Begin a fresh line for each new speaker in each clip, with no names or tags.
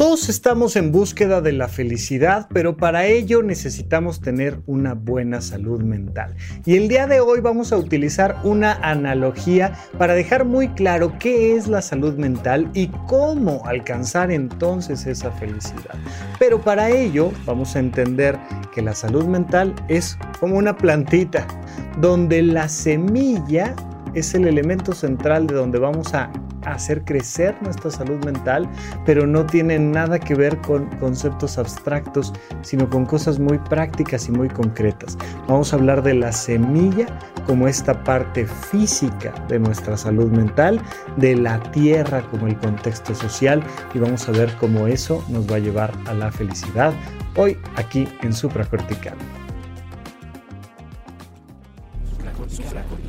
Todos estamos en búsqueda de la felicidad, pero para ello necesitamos tener una buena salud mental. Y el día de hoy vamos a utilizar una analogía para dejar muy claro qué es la salud mental y cómo alcanzar entonces esa felicidad. Pero para ello vamos a entender que la salud mental es como una plantita, donde la semilla es el elemento central de donde vamos a hacer crecer nuestra salud mental, pero no tiene nada que ver con conceptos abstractos, sino con cosas muy prácticas y muy concretas. Vamos a hablar de la semilla como esta parte física de nuestra salud mental, de la tierra como el contexto social y vamos a ver cómo eso nos va a llevar a la felicidad hoy aquí en Supracortical.
Supracortical.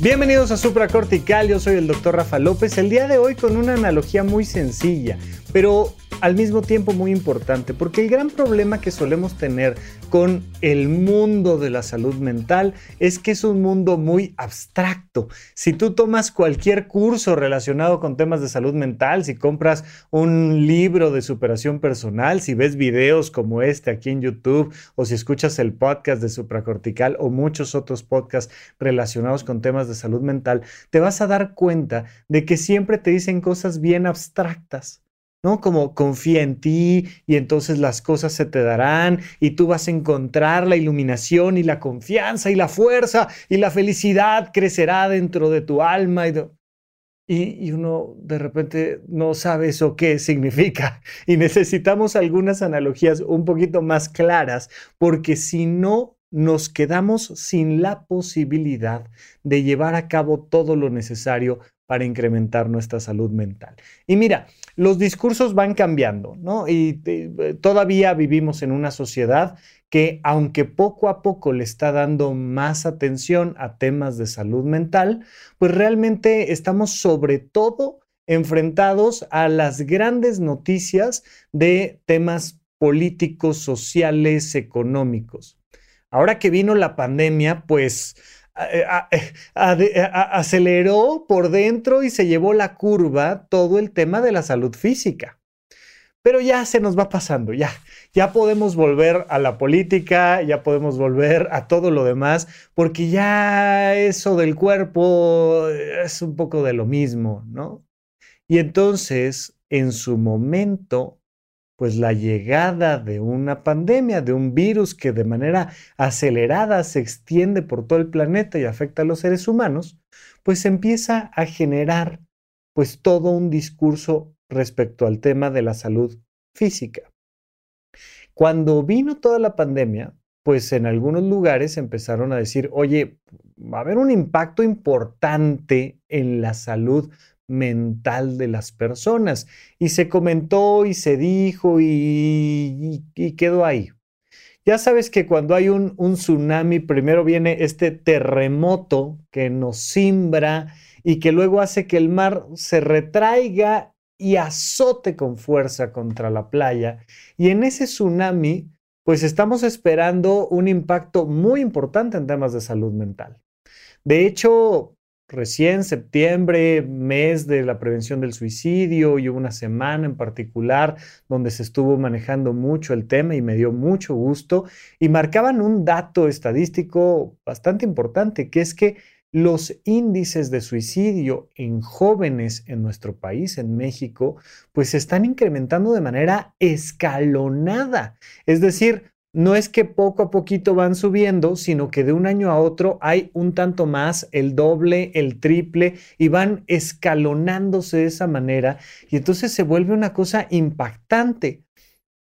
Bienvenidos a Supracortical, yo soy el doctor Rafa López, el día de hoy con una analogía muy sencilla, pero al mismo tiempo muy importante, porque el gran problema que solemos tener con el mundo de la salud mental es que es un mundo muy abstracto. Si tú tomas cualquier curso relacionado con temas de salud mental, si compras un libro de superación personal, si ves videos como este aquí en YouTube o si escuchas el podcast de supracortical o muchos otros podcasts relacionados con temas de salud mental, te vas a dar cuenta de que siempre te dicen cosas bien abstractas. ¿No? Como confía en ti y entonces las cosas se te darán y tú vas a encontrar la iluminación y la confianza y la fuerza y la felicidad crecerá dentro de tu alma. Y, y, uno de repente no sabe eso qué significa y necesitamos algunas analogías un poquito más claras porque si no nos quedamos sin la posibilidad de llevar a cabo todo lo necesario para incrementar nuestra salud mental. Y mira, los discursos van cambiando, ¿no? Y eh, todavía vivimos en una sociedad que, aunque poco a poco le está dando más atención a temas de salud mental, pues realmente estamos sobre todo enfrentados a las grandes noticias de temas políticos, sociales, económicos. Ahora que vino la pandemia, pues eh, eh, aceleró por dentro y se llevó la curva todo el tema de la salud física. Pero ya se nos va pasando, ya, ya podemos volver a la política, ya podemos volver a todo lo demás, porque ya eso del cuerpo es un poco de lo mismo, ¿no? Y entonces, en su momento, pues la llegada de una pandemia, de un virus que de manera acelerada se extiende por todo el planeta y afecta a los seres humanos, pues empieza a generar pues todo un discurso respecto al tema de la salud física. Cuando vino toda la pandemia, pues en algunos lugares empezaron a decir, oye, va a haber un impacto importante en la salud mental de las personas. Y se comentó y se dijo y, quedó ahí. Ya sabes que cuando hay un, un, tsunami, primero viene este terremoto que nos simbra y que luego hace que el mar se retraiga y azote con fuerza contra la playa. Y en ese tsunami, pues estamos esperando un impacto muy importante en temas de salud mental. De hecho, recién septiembre, mes de la prevención del suicidio, y hubo una semana en particular donde se estuvo manejando mucho el tema y me dio mucho gusto y marcaban un dato estadístico bastante importante, que es que los índices de suicidio en jóvenes en nuestro país, en México, pues se están incrementando de manera escalonada. Es decir, no es que poco a poquito van subiendo, sino que de un año a otro hay un tanto más, el doble, el triple, y van escalonándose de esa manera. Y entonces se vuelve una cosa impactante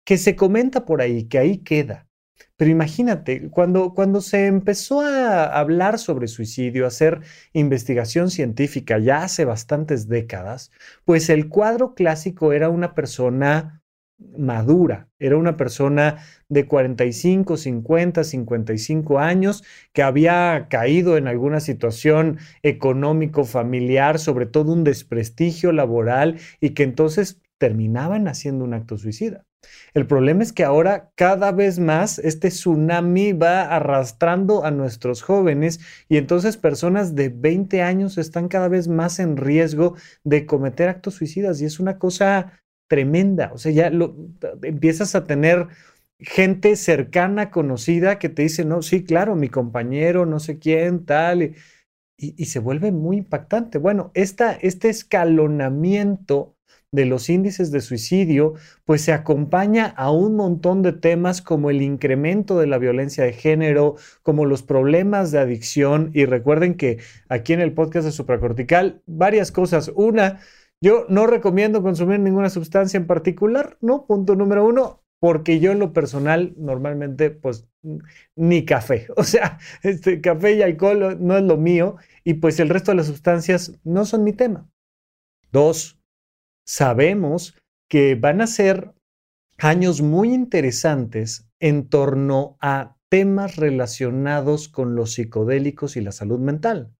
que se comenta por ahí, que ahí queda. Pero imagínate, cuando, cuando se empezó a hablar sobre suicidio, a hacer investigación científica ya hace bastantes décadas, pues el cuadro clásico era una persona madura, era una persona de 45, 50, 55 años que había caído en alguna situación económico, familiar, sobre todo un desprestigio laboral y que entonces terminaban haciendo un acto suicida. El problema es que ahora cada vez más este tsunami va arrastrando a nuestros jóvenes y entonces personas de 20 años están cada vez más en riesgo de cometer actos suicidas y es una cosa tremenda. O sea, ya lo, empiezas a tener gente cercana, conocida, que te dice, no, sí, claro, mi compañero, no sé quién, tal, y, se vuelve muy impactante. Bueno, esta, este escalonamiento de los índices de suicidio, pues se acompaña a un montón de temas como el incremento de la violencia de género, como los problemas de adicción. Y recuerden que aquí en el podcast de Supracortical, varias cosas. Una, yo no recomiendo consumir ninguna sustancia en particular, ¿no? Punto número uno, porque yo en lo personal normalmente pues ni café, o sea, este, café y alcohol no es lo mío y pues el resto de las sustancias no son mi tema. Dos, sabemos que van a ser años muy interesantes en torno a temas relacionados con los psicodélicos y la salud mental.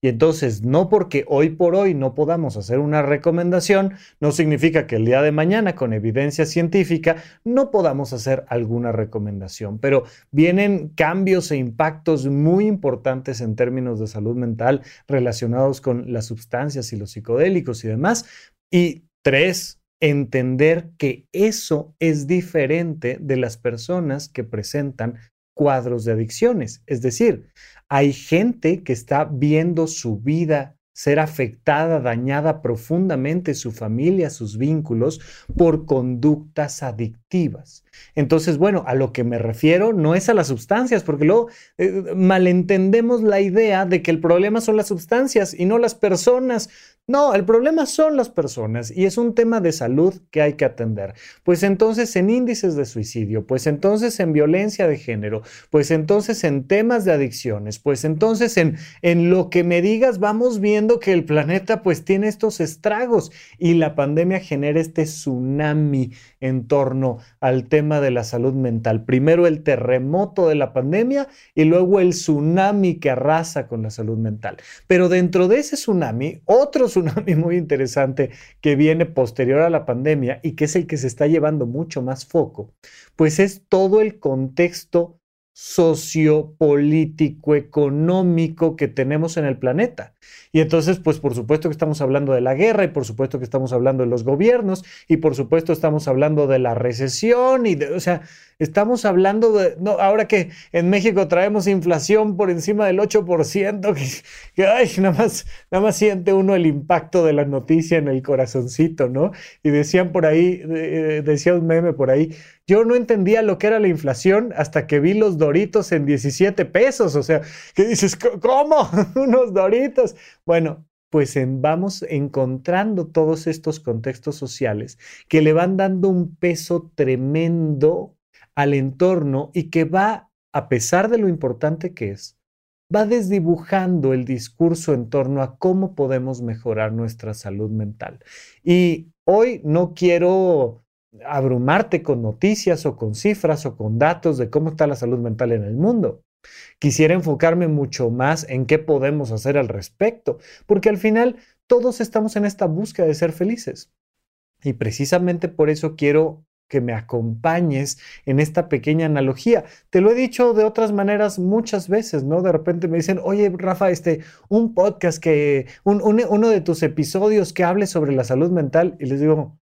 Y entonces, no porque hoy por hoy no podamos hacer una recomendación, no significa que el día de mañana, con evidencia científica, no podamos hacer alguna recomendación. Pero vienen cambios e impactos muy importantes en términos de salud mental relacionados con las sustancias y los psicodélicos y demás. Y tres, entender que eso es diferente de las personas que presentan cuadros de adicciones. Es decir, hay gente que está viendo su vida ser afectada, dañada profundamente su familia, sus vínculos por conductas adictivas. Entonces, bueno, a lo que me refiero no es a las sustancias, porque luego eh, malentendemos la idea de que el problema son las sustancias y no las personas. No, el problema son las personas y es un tema de salud que hay que atender. Pues entonces en índices de suicidio, pues entonces en violencia de género, pues entonces en temas de adicciones, pues entonces en, en lo que me digas vamos viendo que el planeta pues tiene estos estragos y la pandemia genera este tsunami en torno al tema de la salud mental. Primero el terremoto de la pandemia y luego el tsunami que arrasa con la salud mental. Pero dentro de ese tsunami, otro tsunami muy interesante que viene posterior a la pandemia y que es el que se está llevando mucho más foco, pues es todo el contexto sociopolítico, económico que tenemos en el planeta. Y entonces, pues por supuesto que estamos hablando de la guerra y por supuesto que estamos hablando de los gobiernos y por supuesto estamos hablando de la recesión y de, o sea, estamos hablando de, no, ahora que en México traemos inflación por encima del 8%, que, que ay, nada más, nada más siente uno el impacto de la noticia en el corazoncito, ¿no? Y decían por ahí, eh, decía un meme por ahí, yo no entendía lo que era la inflación hasta que vi los doritos en 17 pesos. O sea, ¿qué dices? ¿Cómo? Unos doritos. Bueno, pues vamos encontrando todos estos contextos sociales que le van dando un peso tremendo al entorno y que va, a pesar de lo importante que es, va desdibujando el discurso en torno a cómo podemos mejorar nuestra salud mental. Y hoy no quiero abrumarte con noticias o con cifras o con datos de cómo está la salud mental en el mundo. Quisiera enfocarme mucho más en qué podemos hacer al respecto, porque al final todos estamos en esta búsqueda de ser felices. Y precisamente por eso quiero que me acompañes en esta pequeña analogía. Te lo he dicho de otras maneras muchas veces, ¿no? De repente me dicen, oye, Rafa, este, un podcast que, uno de tus episodios que hable sobre la salud mental, y les digo,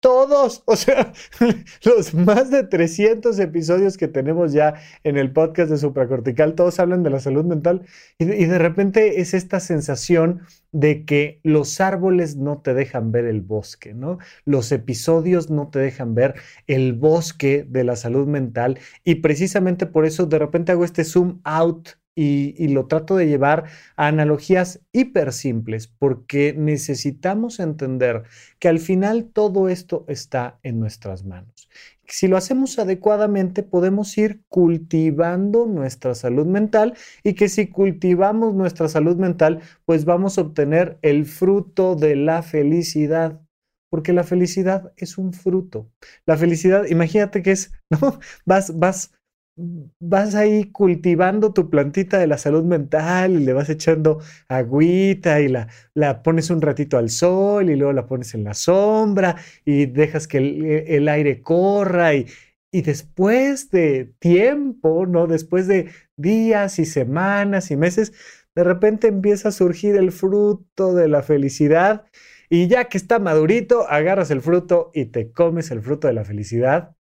todos, o sea, los más de 300 episodios que tenemos ya en el podcast de Supracortical, todos hablan de la salud mental y de, repente es esta sensación de que los árboles no te dejan ver el bosque, ¿no? Los episodios no te dejan ver el bosque de la salud mental y precisamente por eso de repente hago este zoom out y, lo trato de llevar a analogías hiper simples porque necesitamos entender que al final todo esto está en nuestras manos. Si lo hacemos adecuadamente, podemos ir cultivando nuestra salud mental y que si cultivamos nuestra salud mental, pues vamos a obtener el fruto de la felicidad. Porque la felicidad es un fruto. La felicidad, imagínate que es, ¿no? Vas, vas, vas ahí cultivando tu plantita de la salud mental y le vas echando agüita y la, la pones un ratito al sol y luego la pones en la sombra y dejas que el, el aire corra y, y después de tiempo, ¿no? Después de días y semanas y meses, de repente empieza a surgir el fruto de la felicidad y ya que está madurito, agarras el fruto y te comes el fruto de la felicidad.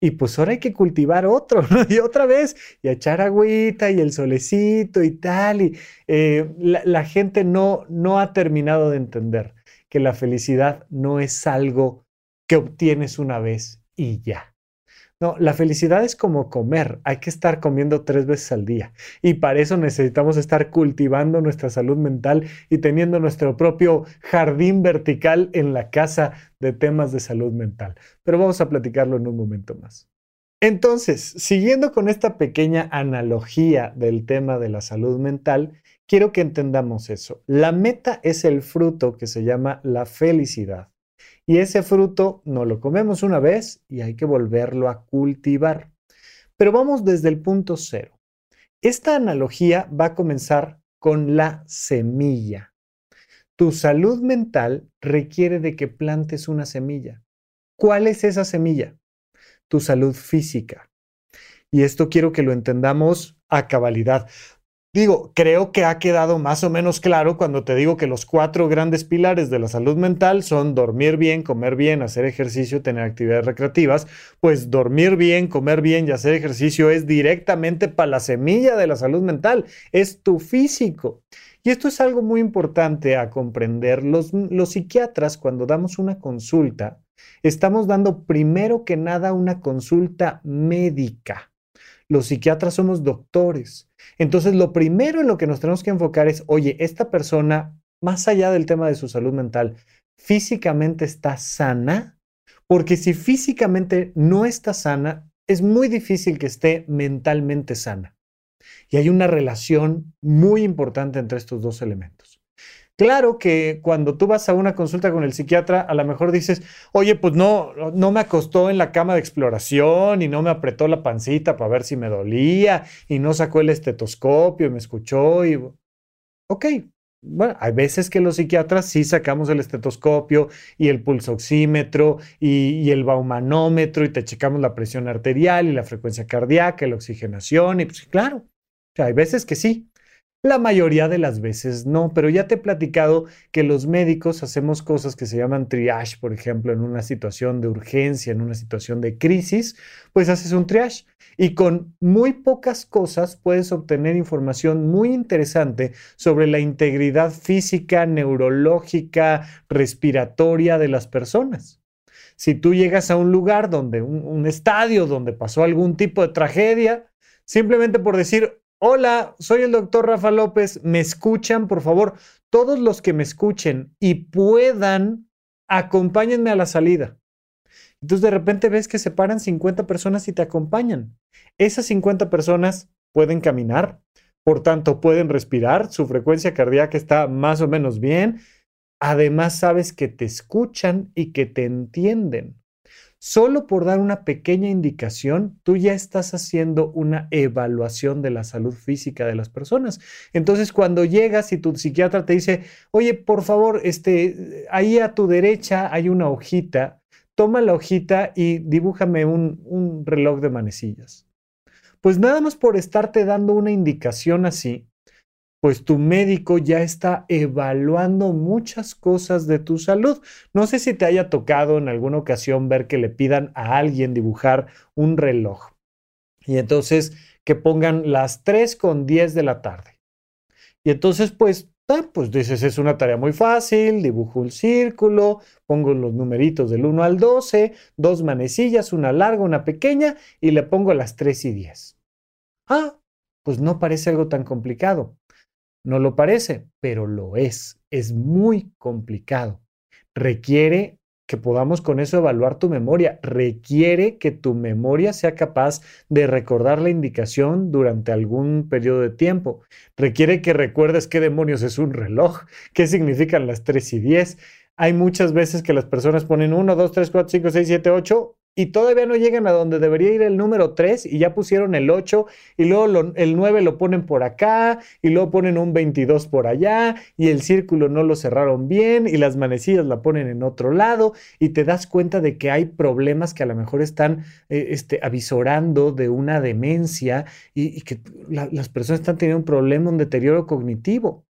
Y pues ahora hay que cultivar otro, ¿no? Y otra vez, y echar agüita y el solecito y tal. Y eh, la, la gente no, no ha terminado de entender que la felicidad no es algo que obtienes una vez y ya. No, la felicidad es como comer. Hay que estar comiendo tres veces al día. Y para eso necesitamos estar cultivando nuestra salud mental y teniendo nuestro propio jardín vertical en la casa de temas de salud mental. Pero vamos a platicarlo en un momento más. Entonces, siguiendo con esta pequeña analogía del tema de la salud mental, quiero que entendamos eso. La meta es el fruto que se llama la felicidad. Y ese fruto no lo comemos una vez y hay que volverlo a cultivar. Pero vamos desde el punto cero. Esta analogía va a comenzar con la semilla. Tu salud mental requiere de que plantes una semilla. ¿Cuál es esa semilla? Tu salud física. Y esto quiero que lo entendamos a cabalidad. Digo, creo que ha quedado más o menos claro cuando te digo que los cuatro grandes pilares de la salud mental son dormir bien, comer bien, hacer ejercicio, tener actividades recreativas. Pues dormir bien, comer bien y hacer ejercicio es directamente para la semilla de la salud mental, es tu físico. Y esto es algo muy importante a comprender. Los, los psiquiatras, cuando damos una consulta, estamos dando primero que nada una consulta médica. Los psiquiatras somos doctores. Entonces, lo primero en lo que nos tenemos que enfocar es, oye, esta persona, más allá del tema de su salud mental, físicamente está sana, porque si físicamente no está sana, es muy difícil que esté mentalmente sana. Y hay una relación muy importante entre estos dos elementos. Claro que cuando tú vas a una consulta con el psiquiatra, a lo mejor dices, oye, pues no, no me acostó en la cama de exploración y no me apretó la pancita para ver si me dolía y no sacó el estetoscopio y me escuchó y... Ok, bueno, hay veces que los psiquiatras sí sacamos el estetoscopio y el pulsoxímetro y, y, el baumanómetro y te checamos la presión arterial y la frecuencia cardíaca y la oxigenación y pues claro, o sea, hay veces que sí, la mayoría de las veces no, pero ya te he platicado que los médicos hacemos cosas que se llaman triage, por ejemplo, en una situación de urgencia, en una situación de crisis, pues haces un triage y con muy pocas cosas puedes obtener información muy interesante sobre la integridad física, neurológica, respiratoria de las personas. Si tú llegas a un lugar donde, un, un estadio donde pasó algún tipo de tragedia, simplemente por decir, Hola, soy el doctor Rafa López. ¿Me escuchan? Por favor, todos los que me escuchen y puedan, acompáñenme a la salida. Entonces de repente ves que se paran 50 personas y te acompañan. Esas 50 personas pueden caminar, por tanto pueden respirar, su frecuencia cardíaca está más o menos bien. Además sabes que te escuchan y que te entienden. Solo por dar una pequeña indicación, tú ya estás haciendo una evaluación de la salud física de las personas. Entonces, cuando llegas y tu psiquiatra te dice, oye, por favor, este, ahí a tu derecha hay una hojita, toma la hojita y dibújame un, un reloj de manecillas. Pues nada más por estarte dando una indicación así, pues tu médico ya está evaluando muchas cosas de tu salud. No sé si te haya tocado en alguna ocasión ver que le pidan a alguien dibujar un reloj y entonces que pongan las 3 con 10 de la tarde. Y entonces pues, ah, pues dices, es una tarea muy fácil, dibujo un círculo, pongo los numeritos del 1 al 12, dos manecillas, una larga, una pequeña y le pongo las 3 y 10. Ah, pues no parece algo tan complicado. No lo parece, pero lo es. Es muy complicado. Requiere que podamos con eso evaluar tu memoria. Requiere que tu memoria sea capaz de recordar la indicación durante algún periodo de tiempo. Requiere que recuerdes qué demonios es un reloj, qué significan las 3 y 10. Hay muchas veces que las personas ponen 1, 2, 3, 4, 5, 6, 7, 8 y todavía no llegan a donde debería ir el número 3 y ya pusieron el 8 y luego el 9 lo ponen por acá y luego ponen un 22 por allá y el círculo no lo cerraron bien y las manecillas la ponen en otro lado y te das cuenta de que hay problemas que a lo mejor están eh, este, avisorando de una demencia y, que las personas están teniendo un problema, un deterioro cognitivo.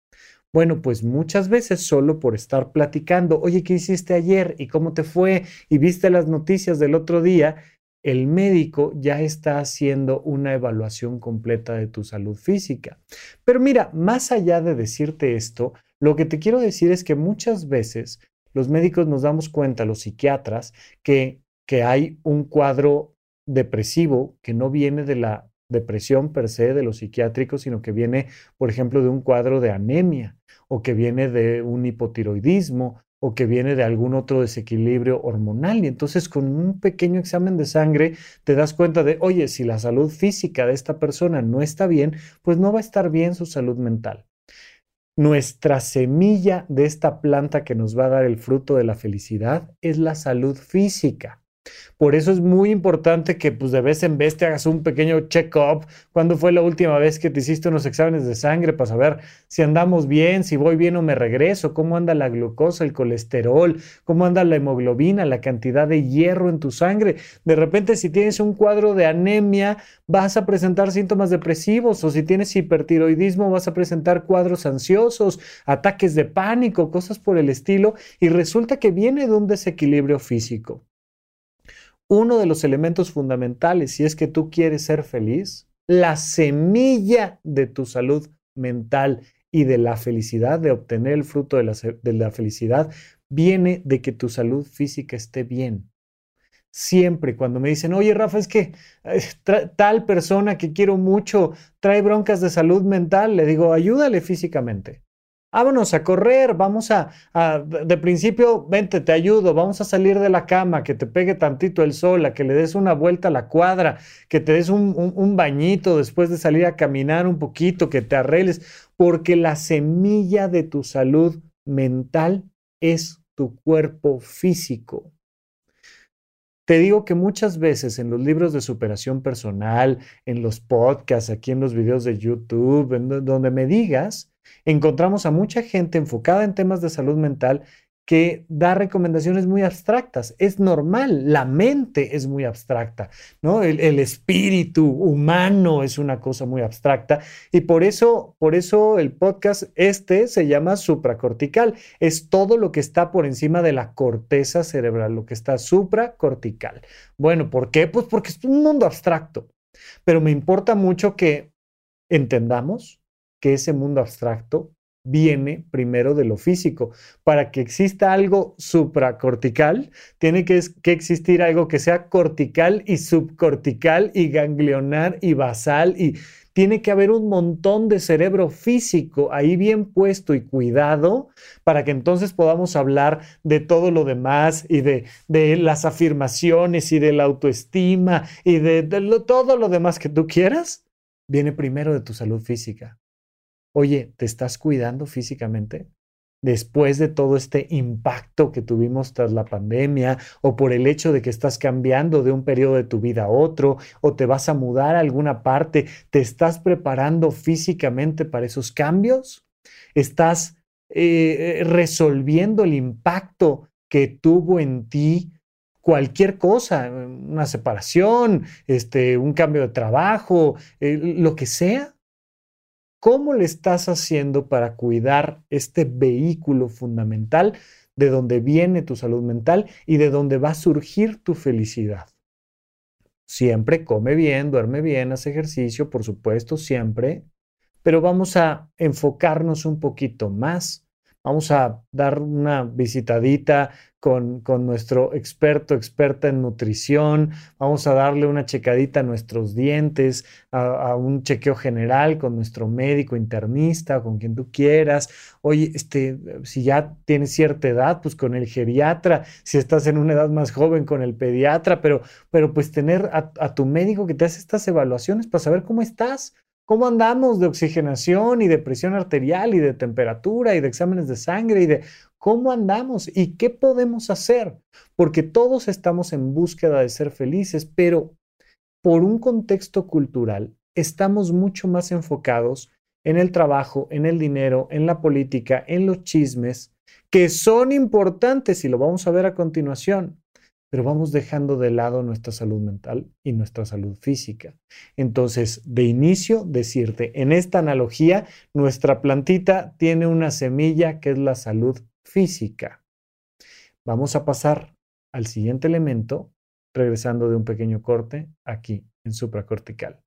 Bueno, pues muchas veces solo por estar platicando, oye, ¿qué hiciste ayer? ¿Y cómo te fue? ¿Y viste las noticias del otro día? El médico ya está haciendo una evaluación completa de tu salud física. Pero mira, más allá de decirte esto, lo que te quiero decir es que muchas veces los médicos nos damos cuenta, los psiquiatras, que, que hay un cuadro depresivo que no viene de la depresión per se de los psiquiátricos, sino que viene, por ejemplo, de un cuadro de anemia o que viene de un hipotiroidismo o que viene de algún otro desequilibrio hormonal. Y entonces con un pequeño examen de sangre te das cuenta de, oye, si la salud física de esta persona no está bien, pues no va a estar bien su salud mental. Nuestra semilla de esta planta que nos va a dar el fruto de la felicidad es la salud física. Por eso es muy importante que pues de vez en vez te hagas un pequeño check-up. ¿Cuándo fue la última vez que te hiciste unos exámenes de sangre para saber si andamos bien, si voy bien o me regreso? ¿Cómo anda la glucosa, el colesterol? ¿Cómo anda la hemoglobina, la cantidad de hierro en tu sangre? De repente si tienes un cuadro de anemia vas a presentar síntomas depresivos o si tienes hipertiroidismo vas a presentar cuadros ansiosos, ataques de pánico, cosas por el estilo y resulta que viene de un desequilibrio físico uno de los elementos fundamentales, si es que tú quieres ser feliz, la semilla de tu salud mental y de la felicidad, de obtener el fruto de la, felicidad, viene de que tu salud física esté bien. Siempre cuando me dicen, oye Rafa, es que eh, tal persona que quiero mucho trae broncas de salud mental, le digo, ayúdale físicamente vámonos a correr, vamos a, de principio, vente, te ayudo, vamos a salir de la cama, que te pegue tantito el sol, a que le des una vuelta a la cuadra, que te des un, bañito después de salir a caminar un poquito, que te arregles, porque la semilla de tu salud mental es tu cuerpo físico. Te digo que muchas veces en los libros de superación personal, en los podcasts, aquí en los videos de YouTube, en donde me digas, encontramos a mucha gente enfocada en temas de salud mental que da recomendaciones muy abstractas. Es normal, la mente es muy abstracta, ¿no? El, espíritu humano es una cosa muy abstracta y por eso, por eso el podcast este se llama supracortical. Es todo lo que está por encima de la corteza cerebral, lo que está supracortical. Bueno, ¿por qué? Pues porque es un mundo abstracto. Pero me importa mucho que entendamos que ese mundo abstracto viene primero de lo físico. Para que exista algo supracortical, tiene que, que, existir algo que sea cortical y subcortical y ganglionar y basal y tiene que haber un montón de cerebro físico ahí bien puesto y cuidado para que entonces podamos hablar de todo lo demás y de, de las afirmaciones y de la autoestima y de, todo lo demás que tú quieras. Viene primero de tu salud física. Oye, ¿te estás cuidando físicamente? Después de todo este impacto que tuvimos tras la pandemia o por el hecho de que estás cambiando de un periodo de tu vida a otro o te vas a mudar a alguna parte, ¿te estás preparando físicamente para esos cambios? ¿Estás eh, resolviendo el impacto que tuvo en ti cualquier cosa, una separación, este, un cambio de trabajo, eh, lo que sea. ¿Cómo le estás haciendo para cuidar este vehículo fundamental de donde viene tu salud mental y de donde va a surgir tu felicidad? Siempre come bien, duerme bien, hace ejercicio, por supuesto, siempre, pero vamos a enfocarnos un poquito más. Vamos a dar una visitadita con, con, nuestro experto, experta en nutrición, vamos a darle una checadita a nuestros dientes, a, un chequeo general con nuestro médico internista, con quien tú quieras. Oye, este, si ya tienes cierta edad, pues con el geriatra, si estás en una edad más joven, con el pediatra, pero, pero pues tener a, a tu médico que te hace estas evaluaciones para saber cómo estás. ¿Cómo andamos de oxigenación y de presión arterial y de temperatura y de exámenes de sangre y de cómo andamos y qué podemos hacer? Porque todos estamos en búsqueda de ser felices, pero por un contexto cultural estamos mucho más enfocados en el trabajo, en el dinero, en la política, en los chismes, que son importantes y lo vamos a ver a continuación pero vamos dejando de lado nuestra salud mental y nuestra salud física. Entonces, de inicio, decirte, en esta analogía, nuestra plantita tiene una semilla que es la salud física. Vamos a pasar al siguiente elemento, regresando de un pequeño corte aquí en supracortical.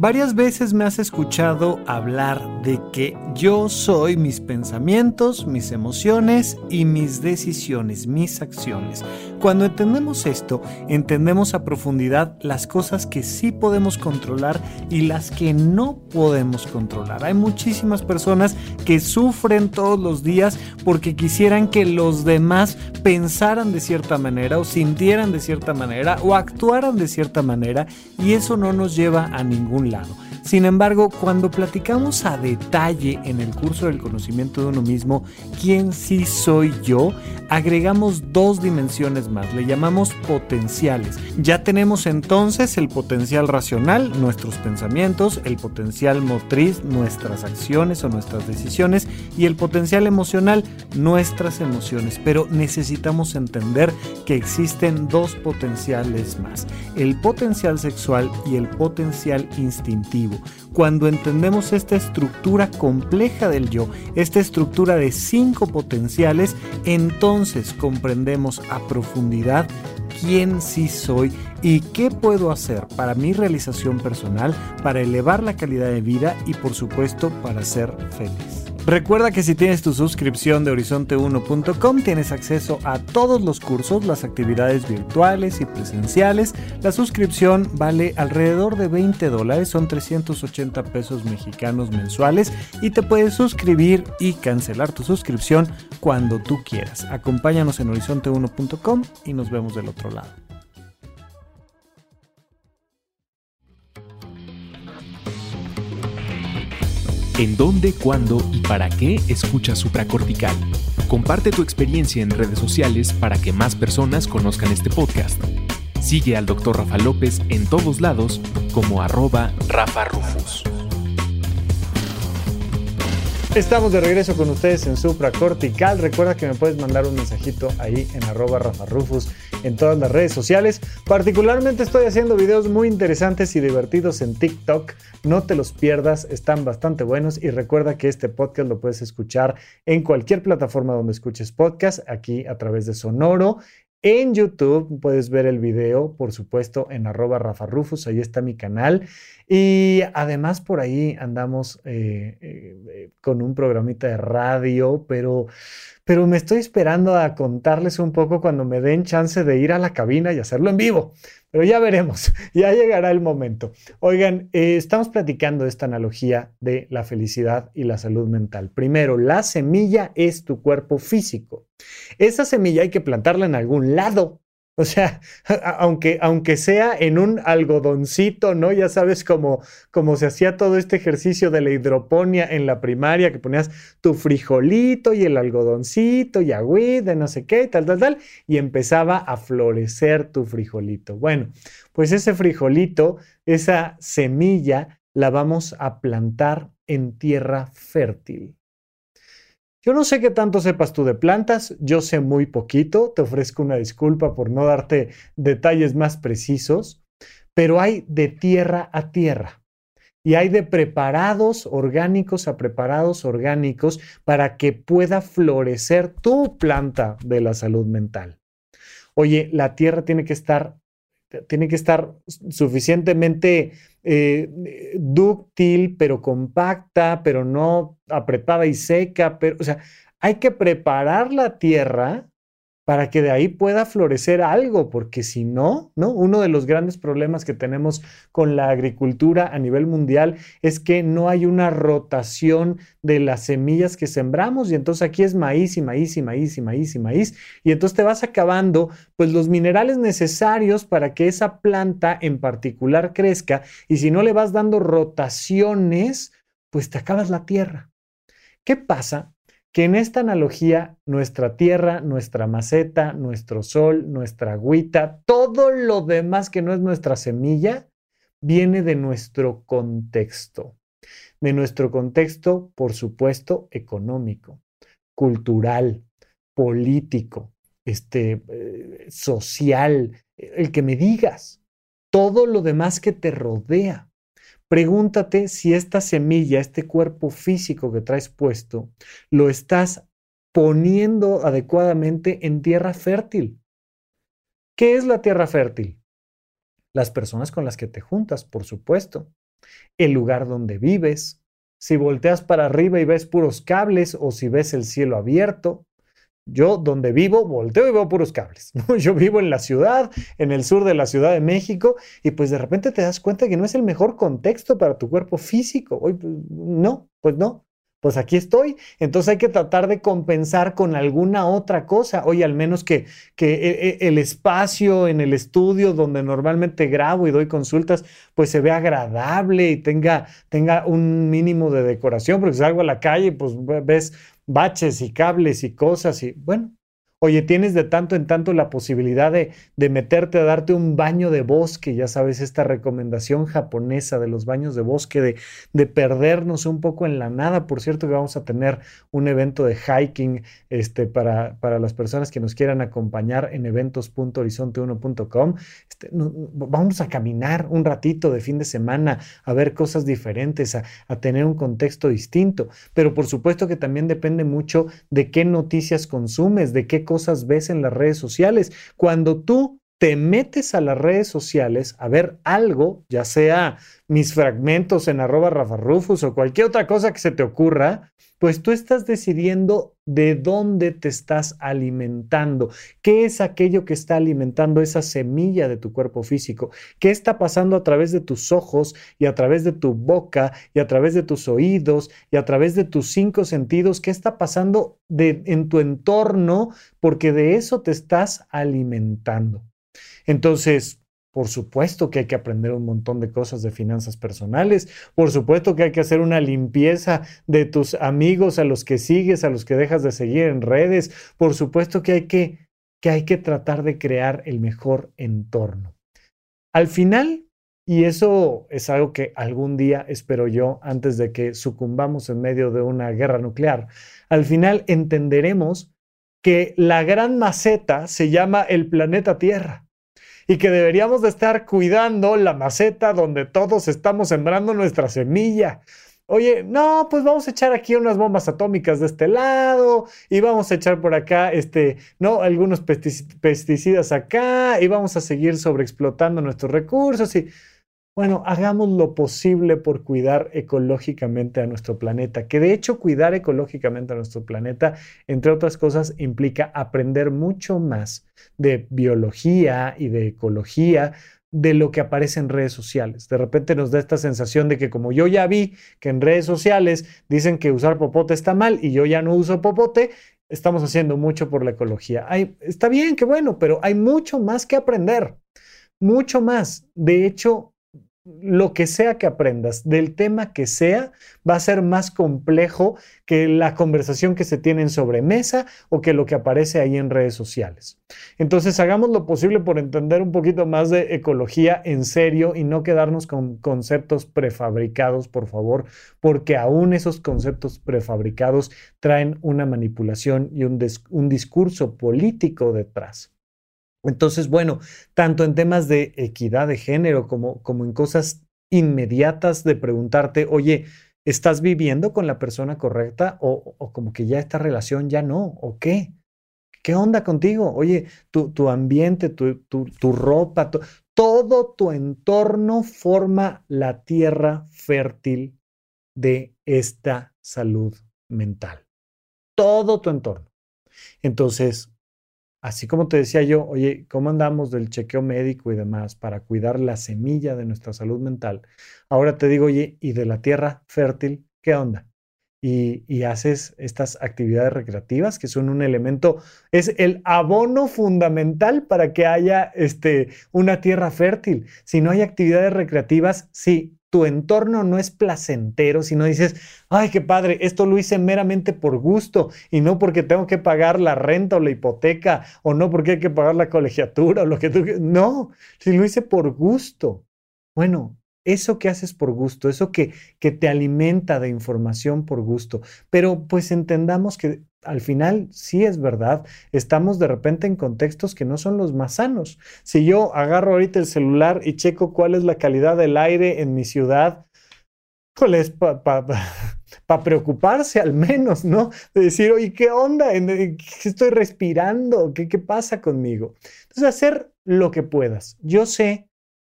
Varias veces me has escuchado hablar de que yo soy mis pensamientos, mis emociones y mis decisiones, mis acciones. Cuando entendemos esto, entendemos a profundidad las cosas que sí podemos controlar y las que no podemos controlar. Hay muchísimas personas que sufren todos los días porque quisieran que los demás pensaran de cierta manera o sintieran de cierta manera o actuaran de cierta manera y eso no nos lleva a ningún lado. Sin embargo, cuando platicamos a detalle en el curso del conocimiento de uno mismo, quién sí soy yo, agregamos dos dimensiones más, le llamamos potenciales. Ya tenemos entonces el potencial racional, nuestros pensamientos, el potencial motriz, nuestras acciones o nuestras decisiones, y el potencial emocional, nuestras emociones. Pero necesitamos entender que existen dos potenciales más, el potencial sexual y el potencial instintivo. Cuando entendemos esta estructura compleja del yo, esta estructura de cinco potenciales, entonces comprendemos a profundidad quién sí soy y qué puedo hacer para mi realización personal, para elevar la calidad de vida y por supuesto para ser feliz. Recuerda que si tienes tu suscripción de horizonte1.com tienes acceso a todos los cursos, las actividades virtuales y presenciales. La suscripción vale alrededor de 20 dólares, son 380 pesos mexicanos mensuales y te puedes suscribir y cancelar tu suscripción cuando tú quieras. Acompáñanos en horizonte1.com y nos vemos del otro lado.
En dónde, cuándo y para qué escuchas supracortical. Comparte tu experiencia en redes sociales para que más personas conozcan este podcast. Sigue al Dr. Rafa López en todos lados como arroba Rafa Rufus.
Estamos de regreso con ustedes en Supra Cortical. Recuerda que me puedes mandar un mensajito ahí en arroba Rafa Rufus en todas las redes sociales. Particularmente estoy haciendo videos muy interesantes y divertidos en TikTok. No te los pierdas, están bastante buenos y recuerda que este podcast lo puedes escuchar en cualquier plataforma donde escuches podcast, aquí a través de Sonoro, en YouTube puedes ver el video, por supuesto, en arroba Rafa Rufus, ahí está mi canal. Y además por ahí andamos eh, eh, con un programita de radio, pero, pero me estoy esperando a contarles un poco cuando me den chance de ir a la cabina y hacerlo en vivo. Pero ya veremos, ya llegará el momento. Oigan, eh, estamos platicando esta analogía de la felicidad y la salud mental. Primero, la semilla es tu cuerpo físico. Esa semilla hay que plantarla en algún lado. O sea, aunque, aunque sea en un algodoncito, ¿no? Ya sabes cómo, cómo se hacía todo este ejercicio de la hidroponía en la primaria, que ponías tu frijolito y el algodoncito y agüita, no sé qué, tal, tal, tal, y empezaba a florecer tu frijolito. Bueno, pues ese frijolito, esa semilla, la vamos a plantar en tierra fértil. Yo no sé qué tanto sepas tú de plantas, yo sé muy poquito, te ofrezco una disculpa por no darte detalles más precisos, pero hay de tierra a tierra y hay de preparados orgánicos a preparados orgánicos para que pueda florecer tu planta de la salud mental. Oye, la tierra tiene que estar tiene que estar suficientemente eh, dúctil, pero compacta, pero no apretada y seca. Pero, o sea, hay que preparar la tierra para que de ahí pueda florecer algo, porque si no, ¿no? Uno de los grandes problemas que tenemos con la agricultura a nivel mundial es que no hay una rotación de las semillas que sembramos y entonces aquí es maíz y maíz y maíz y maíz y maíz y entonces te vas acabando pues los minerales necesarios para que esa planta en particular crezca y si no le vas dando rotaciones, pues te acabas la tierra. ¿Qué pasa que en esta analogía nuestra tierra, nuestra maceta, nuestro sol, nuestra agüita, todo lo demás que no es nuestra semilla, viene de nuestro contexto. De nuestro contexto, por supuesto, económico, cultural, político, este, eh, social, el que me digas, todo lo demás que te rodea. Pregúntate si esta semilla, este cuerpo físico que traes puesto, lo estás poniendo adecuadamente en tierra fértil. ¿Qué es la tierra fértil? Las personas con las que te juntas, por supuesto. El lugar donde vives. Si volteas para arriba y ves puros cables o si ves el cielo abierto, yo donde vivo, volteo y veo puros cables. Yo vivo en la ciudad, en el sur de la Ciudad de México, y pues de repente te das cuenta que no es el mejor contexto para tu cuerpo físico. Hoy, pues, no, pues no. Pues aquí estoy. Entonces hay que tratar de compensar con alguna otra cosa. Oye, al menos que, que e, e, el espacio en el estudio donde normalmente grabo y doy consultas, pues se vea agradable y tenga, tenga un mínimo de decoración, porque salgo a la calle, pues ves baches y cables y cosas y bueno, Oye, tienes de tanto en tanto la posibilidad de, meterte a darte un baño de bosque, ya sabes, esta recomendación japonesa de los baños de bosque, de, de perdernos un poco en la nada. Por cierto, que vamos a tener un evento de hiking este, para, para las personas que nos quieran acompañar en eventos.horizonte1.com. Este, vamos a caminar un ratito de fin de semana, a ver cosas diferentes, a, a tener un contexto distinto. Pero por supuesto que también depende mucho de qué noticias consumes, de qué cosas ves en las redes sociales. Cuando tú te metes a las redes sociales a ver algo, ya sea mis fragmentos en arroba rafarrufus o cualquier otra cosa que se te ocurra, pues tú estás decidiendo de dónde te estás alimentando, qué es aquello que está alimentando esa semilla de tu cuerpo físico, qué está pasando a través de tus ojos y a través de tu boca y a través de tus oídos y a través de tus cinco sentidos, qué está pasando en tu entorno, porque de eso te estás alimentando. Entonces, por supuesto que hay que aprender un montón de cosas de finanzas personales. Por supuesto que hay que hacer una limpieza de tus amigos a los que sigues, a los que dejas de seguir en redes. Por supuesto que hay que, que, hay que tratar de crear el mejor entorno. Al final, y eso es algo que algún día espero yo, antes de que sucumbamos en medio de una guerra nuclear, al final entenderemos que la gran maceta se llama el planeta Tierra y que deberíamos de estar cuidando la maceta donde todos estamos sembrando nuestra semilla. Oye, no, pues vamos a echar aquí unas bombas atómicas de este lado y vamos a echar por acá, este, no, algunos pesticidas acá y vamos a seguir sobreexplotando nuestros recursos y bueno, hagamos lo posible por cuidar ecológicamente a nuestro planeta, que de hecho cuidar ecológicamente a nuestro planeta, entre otras cosas, implica aprender mucho más de biología y de ecología de lo que aparece en redes sociales. De repente nos da esta sensación de que como yo ya vi que en redes sociales dicen que usar popote está mal y yo ya no uso popote, estamos haciendo mucho por la ecología. está bien, qué bueno, pero hay mucho más que aprender, mucho más. De hecho, lo que sea que aprendas, del tema que sea, va a ser más complejo que la conversación que se tiene en sobremesa o que lo que aparece ahí en redes sociales. Entonces, hagamos lo posible por entender un poquito más de ecología en serio y no quedarnos con conceptos prefabricados, por favor, porque aún esos conceptos prefabricados traen una manipulación y un, un discurso político detrás. Entonces, bueno, tanto en temas de equidad de género como, como en cosas inmediatas de preguntarte, oye, ¿estás viviendo con la persona correcta o, como que ya esta relación ya no? ¿O qué? ¿Qué onda contigo? Oye, tu, tu ambiente, tu, tu, tu ropa, Todo tu entorno forma la tierra fértil de esta salud mental. Todo tu entorno. Entonces, así como te decía yo, oye, ¿cómo andamos del chequeo médico y demás para cuidar la semilla de nuestra salud mental? Ahora te digo, oye, ¿y de la tierra fértil qué onda? Y, haces estas actividades recreativas que son un elemento, es el abono fundamental para que haya este, una tierra fértil. Si no hay actividades recreativas, sí, tu entorno no es placentero, si no dices, ay, qué padre, esto lo hice meramente por gusto y no porque tengo que pagar la renta o la hipoteca o no porque hay que pagar la colegiatura o lo que tú... No, si lo hice por gusto. Bueno, eso que haces por gusto, eso que, que te alimenta de información por gusto, pero pues entendamos que al final sí es verdad, estamos de repente en contextos que no son los más sanos. Si yo agarro ahorita el celular y checo cuál es la calidad del aire en mi ciudad, es para preocuparse al menos, ¿no? De decir, oye, ¿qué onda? ¿Qué estoy respirando? ¿Qué, ¿Qué pasa conmigo? Entonces, hacer lo que puedas. Yo sé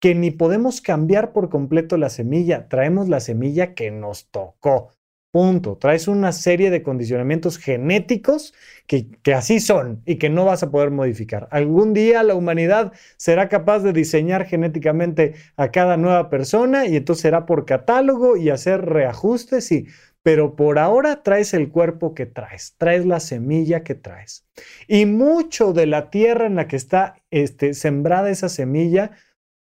que ni podemos cambiar por completo la semilla, traemos la semilla que nos tocó. Punto. Traes una serie de condicionamientos genéticos que, que, así son y que no vas a poder modificar. Algún día la humanidad será capaz de diseñar genéticamente a cada nueva persona y entonces será por catálogo y hacer reajustes y pero por ahora traes el cuerpo que traes, traes la semilla que traes. Y mucho de la tierra en la que está este, sembrada esa semilla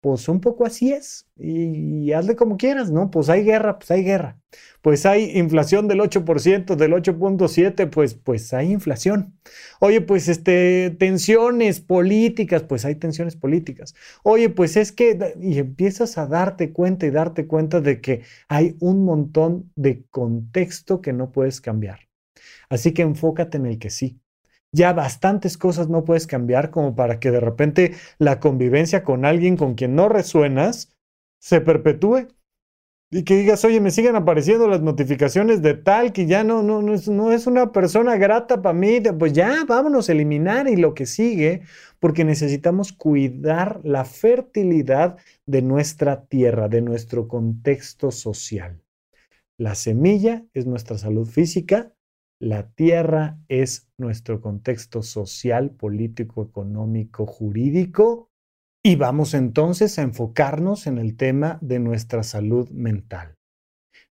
pues un poco así es. Y, hazle como quieras, ¿no? Pues hay guerra, pues hay guerra. Pues hay inflación del 8%, del 8.7, pues, pues hay inflación. Oye, pues este, tensiones políticas, pues hay tensiones políticas. Oye, pues es que, y empiezas a darte cuenta y darte cuenta de que hay un montón de contexto que no puedes cambiar. Así que enfócate en el que sí ya bastantes cosas no puedes cambiar como para que de repente la convivencia con alguien con quien no resuenas se perpetúe. Y que digas, oye, me siguen apareciendo las notificaciones de tal que ya no, no, no, es, no es una persona grata para mí. Pues ya, vámonos a eliminar y lo que sigue, porque necesitamos cuidar la fertilidad de nuestra tierra, de nuestro contexto social. La semilla es nuestra salud física, la tierra es nuestro contexto social, político, económico, jurídico y vamos entonces a enfocarnos en el tema de nuestra salud mental.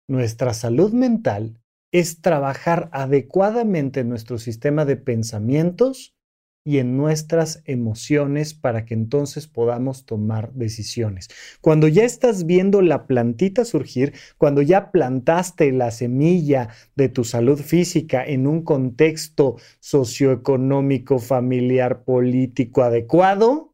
Nuestra salud mental es trabajar adecuadamente nuestro sistema de pensamientos, y en nuestras emociones para que entonces podamos tomar decisiones. Cuando ya estás viendo la plantita surgir, cuando ya plantaste la semilla de tu salud física en un contexto socioeconómico, familiar, político adecuado,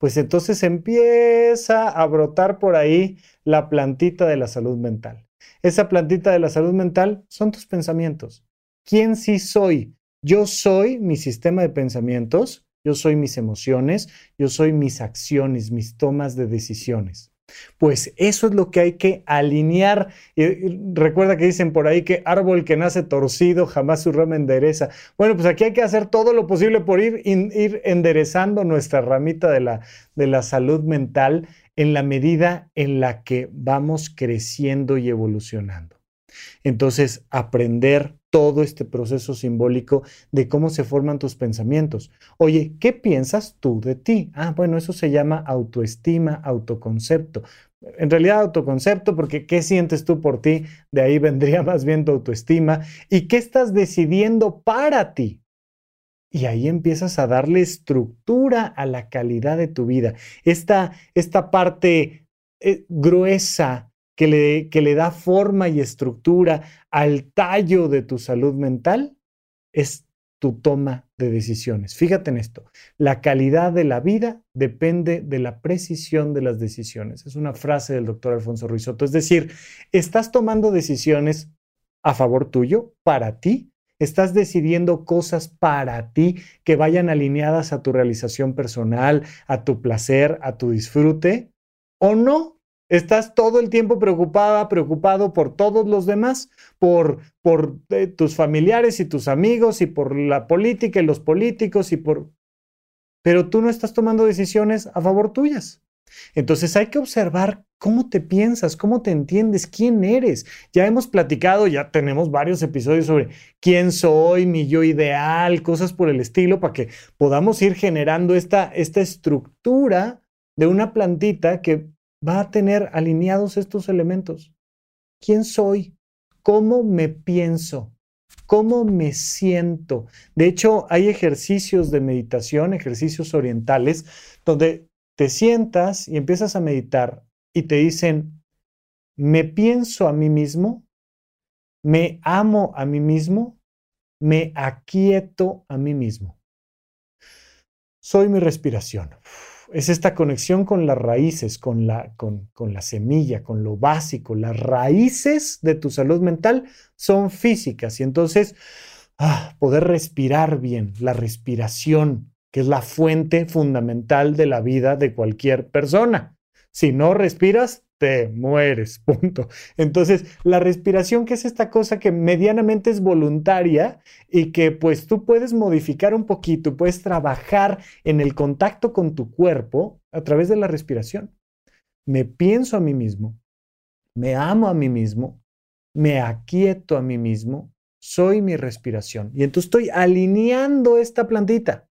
pues entonces empieza a brotar por ahí la plantita de la salud mental. Esa plantita de la salud mental son tus pensamientos. ¿Quién sí soy? Yo soy mi sistema de pensamientos, yo soy mis emociones, yo soy mis acciones, mis tomas de decisiones. Pues eso es lo que hay que alinear. recuerda que dicen por ahí que árbol que nace torcido jamás su rama endereza. Bueno, pues aquí hay que hacer todo lo posible por ir, ir enderezando nuestra ramita de la, de la salud mental en la medida en la que vamos creciendo y evolucionando. Entonces, aprender todo este proceso simbólico de cómo se forman tus pensamientos. Oye, ¿qué piensas tú de ti? Ah, bueno, eso se llama autoestima, autoconcepto. En realidad autoconcepto, porque ¿qué sientes tú por ti? De ahí vendría más bien tu autoestima. ¿Y qué estás decidiendo para ti? Y ahí empiezas a darle estructura a la calidad de tu vida. Esta, esta parte eh, gruesa que le, que le da forma y estructura al tallo de tu salud mental es tu toma de decisiones. Fíjate en esto, la calidad de la vida depende de la precisión de las decisiones. Es una frase del doctor Alfonso Ruiz Es decir, estás tomando decisiones a favor tuyo, para ti, estás decidiendo cosas para ti que vayan alineadas a tu realización personal, a tu placer, a tu disfrute, o no, Estás todo el tiempo preocupada, preocupado por todos los demás, por, eh, tus familiares y tus amigos y por la política y los políticos y por... Pero tú no estás tomando decisiones a favor tuyas. Entonces hay que observar cómo te piensas, cómo te entiendes, quién eres. Ya hemos platicado, ya tenemos varios episodios sobre quién soy, mi yo ideal, cosas por el estilo, para que podamos ir generando esta, esta estructura de una plantita que va a tener alineados estos elementos. ¿Quién soy? ¿Cómo me pienso? ¿Cómo me siento? De hecho, hay ejercicios de meditación, ejercicios orientales, donde te sientas y empiezas a meditar y te dicen, me pienso a mí mismo, me amo a mí mismo, me aquieto a mí mismo. Soy mi respiración. Es esta conexión con las raíces, con la, con, con la semilla, con lo básico. Las raíces de tu salud mental son físicas y entonces ah, poder respirar bien, la respiración, que es la fuente fundamental de la vida de cualquier persona. Si no respiras, te mueres, punto. Entonces, la respiración, que es esta cosa que medianamente es voluntaria y que pues tú puedes modificar un poquito, puedes trabajar en el contacto con tu cuerpo a través de la respiración. Me pienso a mí mismo, me amo a mí mismo, me aquieto a mí mismo, soy mi respiración. Y entonces estoy alineando esta plantita.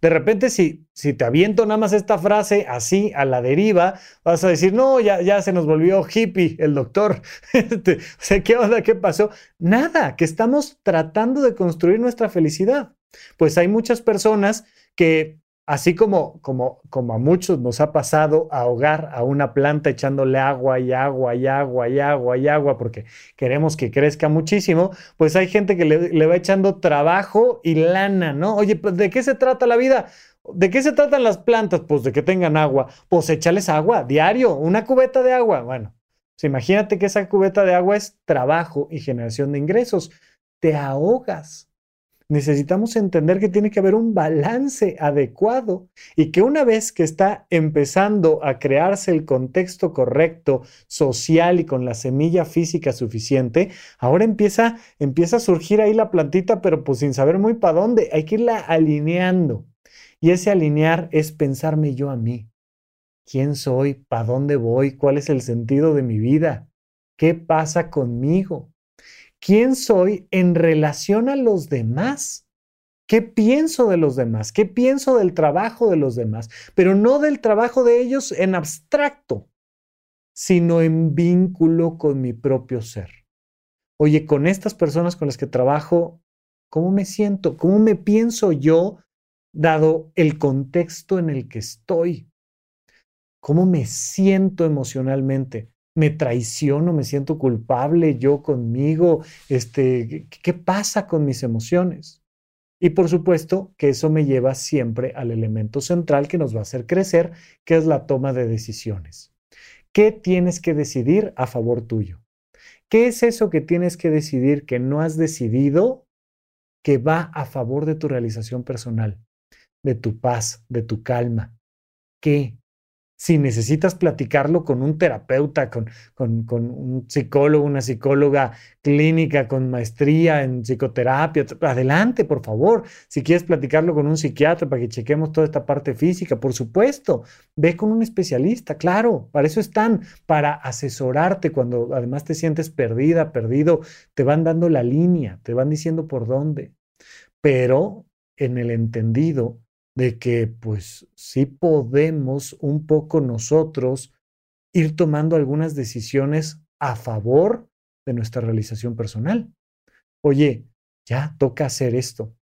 De repente, si, si te aviento nada más esta frase así a la deriva, vas a decir, no, ya, ya se nos volvió hippie el doctor. Este, o sea, ¿qué onda? ¿Qué pasó? Nada, que estamos tratando de construir nuestra felicidad. Pues hay muchas personas que Así como, como, como a muchos nos ha pasado ahogar a una planta echándole agua y agua y agua y agua y agua porque queremos que crezca muchísimo, pues hay gente que le, va echando trabajo y lana, ¿no? Oye, pues, ¿de qué se trata la vida? ¿De qué se tratan las plantas? Pues de que tengan agua. Pues échales agua, diario, una cubeta de agua. Bueno, pues imagínate que esa cubeta de agua es trabajo y generación de ingresos. Te ahogas necesitamos entender que tiene que haber un balance adecuado y que una vez que está empezando a crearse el contexto correcto, social y con la semilla física suficiente, ahora empieza, empieza a surgir ahí la plantita, pero pues sin saber muy para dónde. Hay que irla alineando. Y ese alinear es pensarme yo a mí. ¿Quién soy? ¿Para dónde voy? ¿Cuál es el sentido de mi vida? ¿Qué pasa conmigo? Quién soy en relación a los demás. ¿Qué pienso de los demás? ¿Qué pienso del trabajo de los demás? Pero no del trabajo de ellos en abstracto, sino en vínculo con mi propio ser. Oye, con estas personas con las que trabajo, ¿cómo me siento? ¿Cómo me pienso yo dado el contexto en el que estoy? ¿Cómo me siento emocionalmente? Me traiciono, me siento culpable yo conmigo, este, ¿qué pasa con mis emociones? Y por supuesto que eso me lleva siempre al elemento central que nos va a hacer crecer, que es la toma de decisiones. ¿Qué tienes que decidir a favor tuyo? ¿Qué es eso que tienes que decidir que no has decidido que va a favor de tu realización personal, de tu paz, de tu calma? ¿Qué? Si necesitas platicarlo con un terapeuta, con, con, un psicólogo, una psicóloga clínica con maestría en psicoterapia, adelante, por favor. Si quieres platicarlo con un psiquiatra para que chequemos toda esta parte física, por supuesto, ve con un especialista, claro, para eso están, para asesorarte cuando además te sientes perdida, perdido, te van dando la línea, te van diciendo por dónde. Pero en el entendido de que pues sí podemos un poco nosotros ir tomando algunas decisiones a favor de nuestra realización personal. Oye, ya toca hacer esto.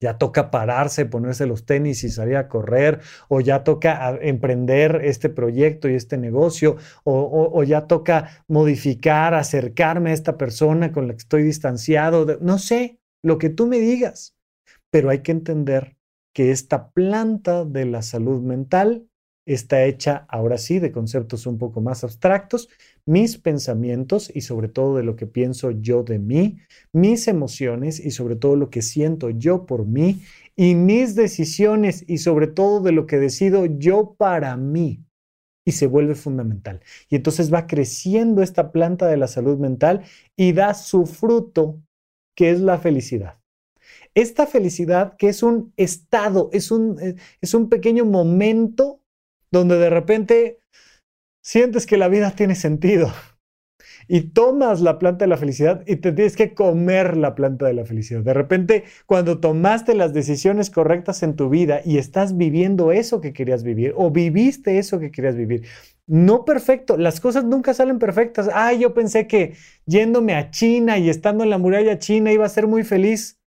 Ya toca pararse, ponerse los tenis y salir a correr, o ya toca emprender este proyecto y este negocio, o, o ya toca modificar, acercarme a esta persona con la que estoy distanciado. No sé, lo que tú me digas, pero hay que entender que esta planta de la salud mental está hecha ahora sí de conceptos un poco más abstractos, mis pensamientos y sobre todo de lo que pienso yo de mí, mis emociones y sobre todo lo que siento yo por mí y mis decisiones y sobre todo de lo que decido yo para mí. Y se vuelve fundamental. Y entonces va creciendo esta planta de la salud mental y da su fruto, que es la felicidad. Esta felicidad que es un estado, es un, eh, es un pequeño momento donde de repente sientes que la vida tiene sentido y tomas la planta de la felicidad y te tienes que comer la planta de la felicidad. De repente, cuando tomaste las decisiones correctas en tu vida y estás viviendo eso que querías vivir o viviste eso que querías vivir, no perfecto, las cosas nunca salen perfectas. Ay, yo pensé que yéndome a China y estando en la muralla china iba a ser muy feliz.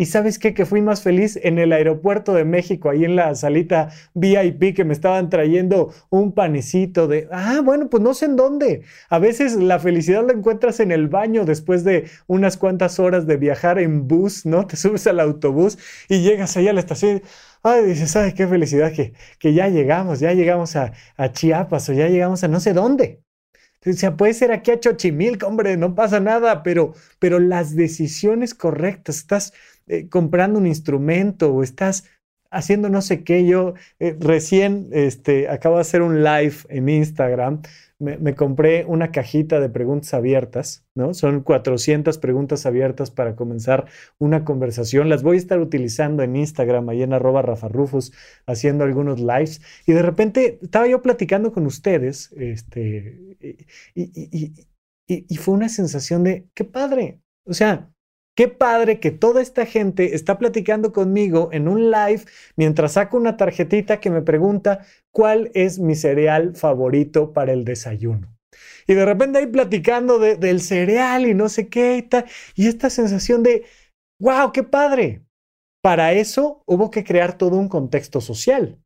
Y sabes qué? Que fui más feliz en el aeropuerto de México, ahí en la salita VIP, que me estaban trayendo un panecito de, ah, bueno, pues no sé en dónde. A veces la felicidad la encuentras en el baño después de unas cuantas horas de viajar en bus, ¿no? Te subes al autobús y llegas ahí a la estación. Ay, dices, ay, qué felicidad que, que ya llegamos, ya llegamos a, Chiapas o ya llegamos a no sé dónde. O sea, puede ser aquí a Xochimilco, hombre, no pasa nada, pero, pero las decisiones correctas, estás eh, comprando un instrumento o estás haciendo no sé qué. Yo eh, recién este, acabo de hacer un live en Instagram. Me, compré una cajita de preguntas abiertas, ¿no? Son 400 preguntas abiertas para comenzar una conversación. Las voy a estar utilizando en Instagram, ahí en arroba rafarrufus, haciendo algunos lives. Y de repente estaba yo platicando con ustedes, este, y, y fue una sensación de, qué padre. O sea, Qué padre que toda esta gente está platicando conmigo en un live mientras saco una tarjetita que me pregunta cuál es mi cereal favorito para el desayuno. Y de repente ahí platicando del cereal y no sé qué y tal. Y esta sensación de, wow, qué padre. Para eso hubo que crear todo un contexto social.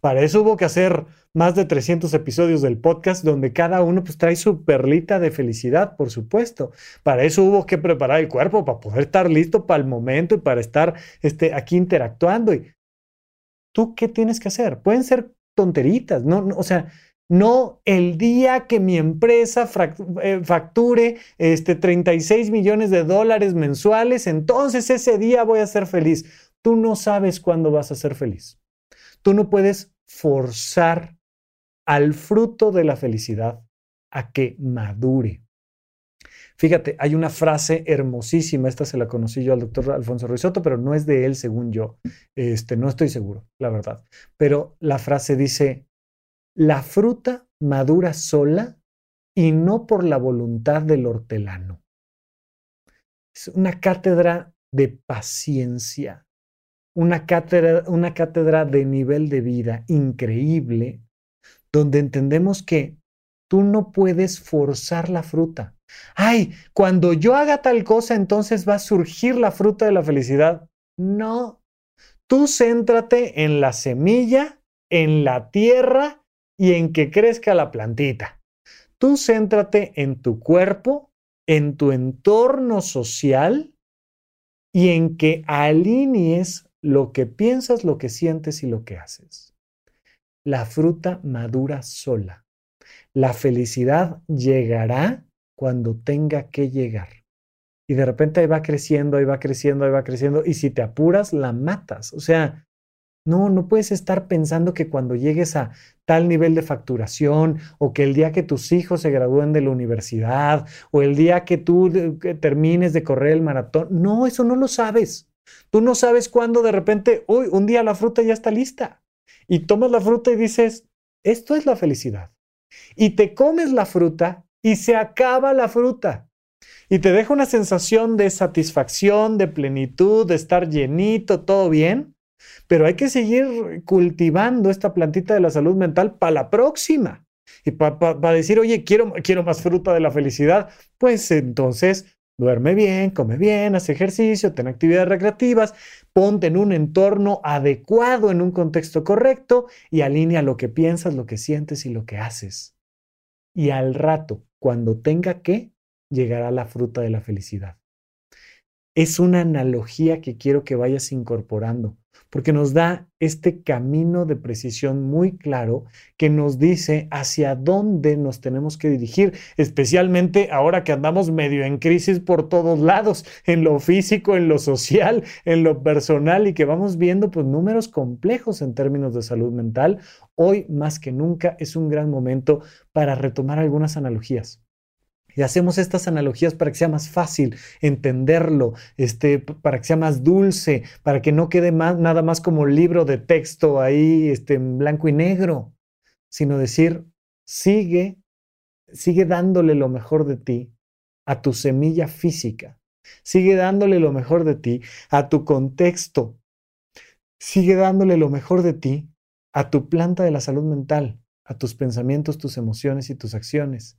Para eso hubo que hacer más de 300 episodios del podcast donde cada uno pues trae su perlita de felicidad, por supuesto. Para eso hubo que preparar el cuerpo para poder estar listo para el momento y para estar este, aquí interactuando. Y ¿Tú qué tienes que hacer? Pueden ser tonteritas, no, o sea, no el día que mi empresa eh, facture este, 36 millones de dólares mensuales, entonces ese día voy a ser feliz. Tú no sabes cuándo vas a ser feliz. Tú no puedes forzar al fruto de la felicidad a que madure. Fíjate, hay una frase hermosísima, esta se la conocí yo al doctor Alfonso Risotto, pero no es de él según yo. Este, no estoy seguro, la verdad. Pero la frase dice, la fruta madura sola y no por la voluntad del hortelano. Es una cátedra de paciencia, una cátedra, una cátedra de nivel de vida increíble, donde entendemos que tú no puedes forzar la fruta. Ay, cuando yo haga tal cosa, entonces va a surgir la fruta de la felicidad. No, tú céntrate en la semilla, en la tierra y en que crezca la plantita. Tú céntrate en tu cuerpo, en tu entorno social y en que alinees lo que piensas, lo que sientes y lo que haces. La fruta madura sola. La felicidad llegará cuando tenga que llegar. Y de repente ahí va creciendo, ahí va creciendo, ahí va creciendo. Y si te apuras, la matas. O sea, no, no puedes estar pensando que cuando llegues a tal nivel de facturación o que el día que tus hijos se gradúen de la universidad o el día que tú termines de correr el maratón. No, eso no lo sabes. Tú no sabes cuándo de repente, uy, un día la fruta ya está lista. Y tomas la fruta y dices, esto es la felicidad. Y te comes la fruta y se acaba la fruta. Y te deja una sensación de satisfacción, de plenitud, de estar llenito, todo bien. Pero hay que seguir cultivando esta plantita de la salud mental para la próxima. Y para decir, oye, quiero, quiero más fruta de la felicidad, pues entonces Duerme bien, come bien, hace ejercicio, ten actividades recreativas, ponte en un entorno adecuado, en un contexto correcto y alinea lo que piensas, lo que sientes y lo que haces. Y al rato, cuando tenga que, llegará la fruta de la felicidad. Es una analogía que quiero que vayas incorporando porque nos da este camino de precisión muy claro que nos dice hacia dónde nos tenemos que dirigir, especialmente ahora que andamos medio en crisis por todos lados, en lo físico, en lo social, en lo personal y que vamos viendo pues números complejos en términos de salud mental. Hoy más que nunca es un gran momento para retomar algunas analogías. Y hacemos estas analogías para que sea más fácil entenderlo, este, para que sea más dulce, para que no quede más, nada más como libro de texto ahí este, en blanco y negro. sino decir, sigue, sigue dándole lo mejor de ti a tu semilla física, sigue dándole lo mejor de ti a tu contexto, sigue dándole lo mejor de ti a tu planta de la salud mental, a tus pensamientos, tus emociones y tus acciones.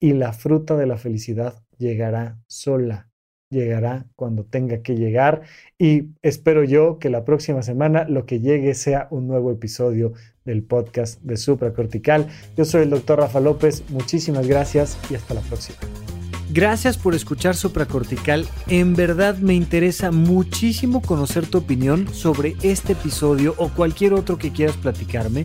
Y la fruta de la felicidad llegará sola, llegará cuando tenga que llegar y espero yo que la próxima semana lo que llegue sea un nuevo episodio del podcast de Supracortical. Yo soy el doctor Rafa López, muchísimas gracias y hasta la próxima. Gracias por escuchar Supracortical. En verdad me interesa muchísimo conocer tu opinión sobre este episodio o cualquier otro que quieras platicarme.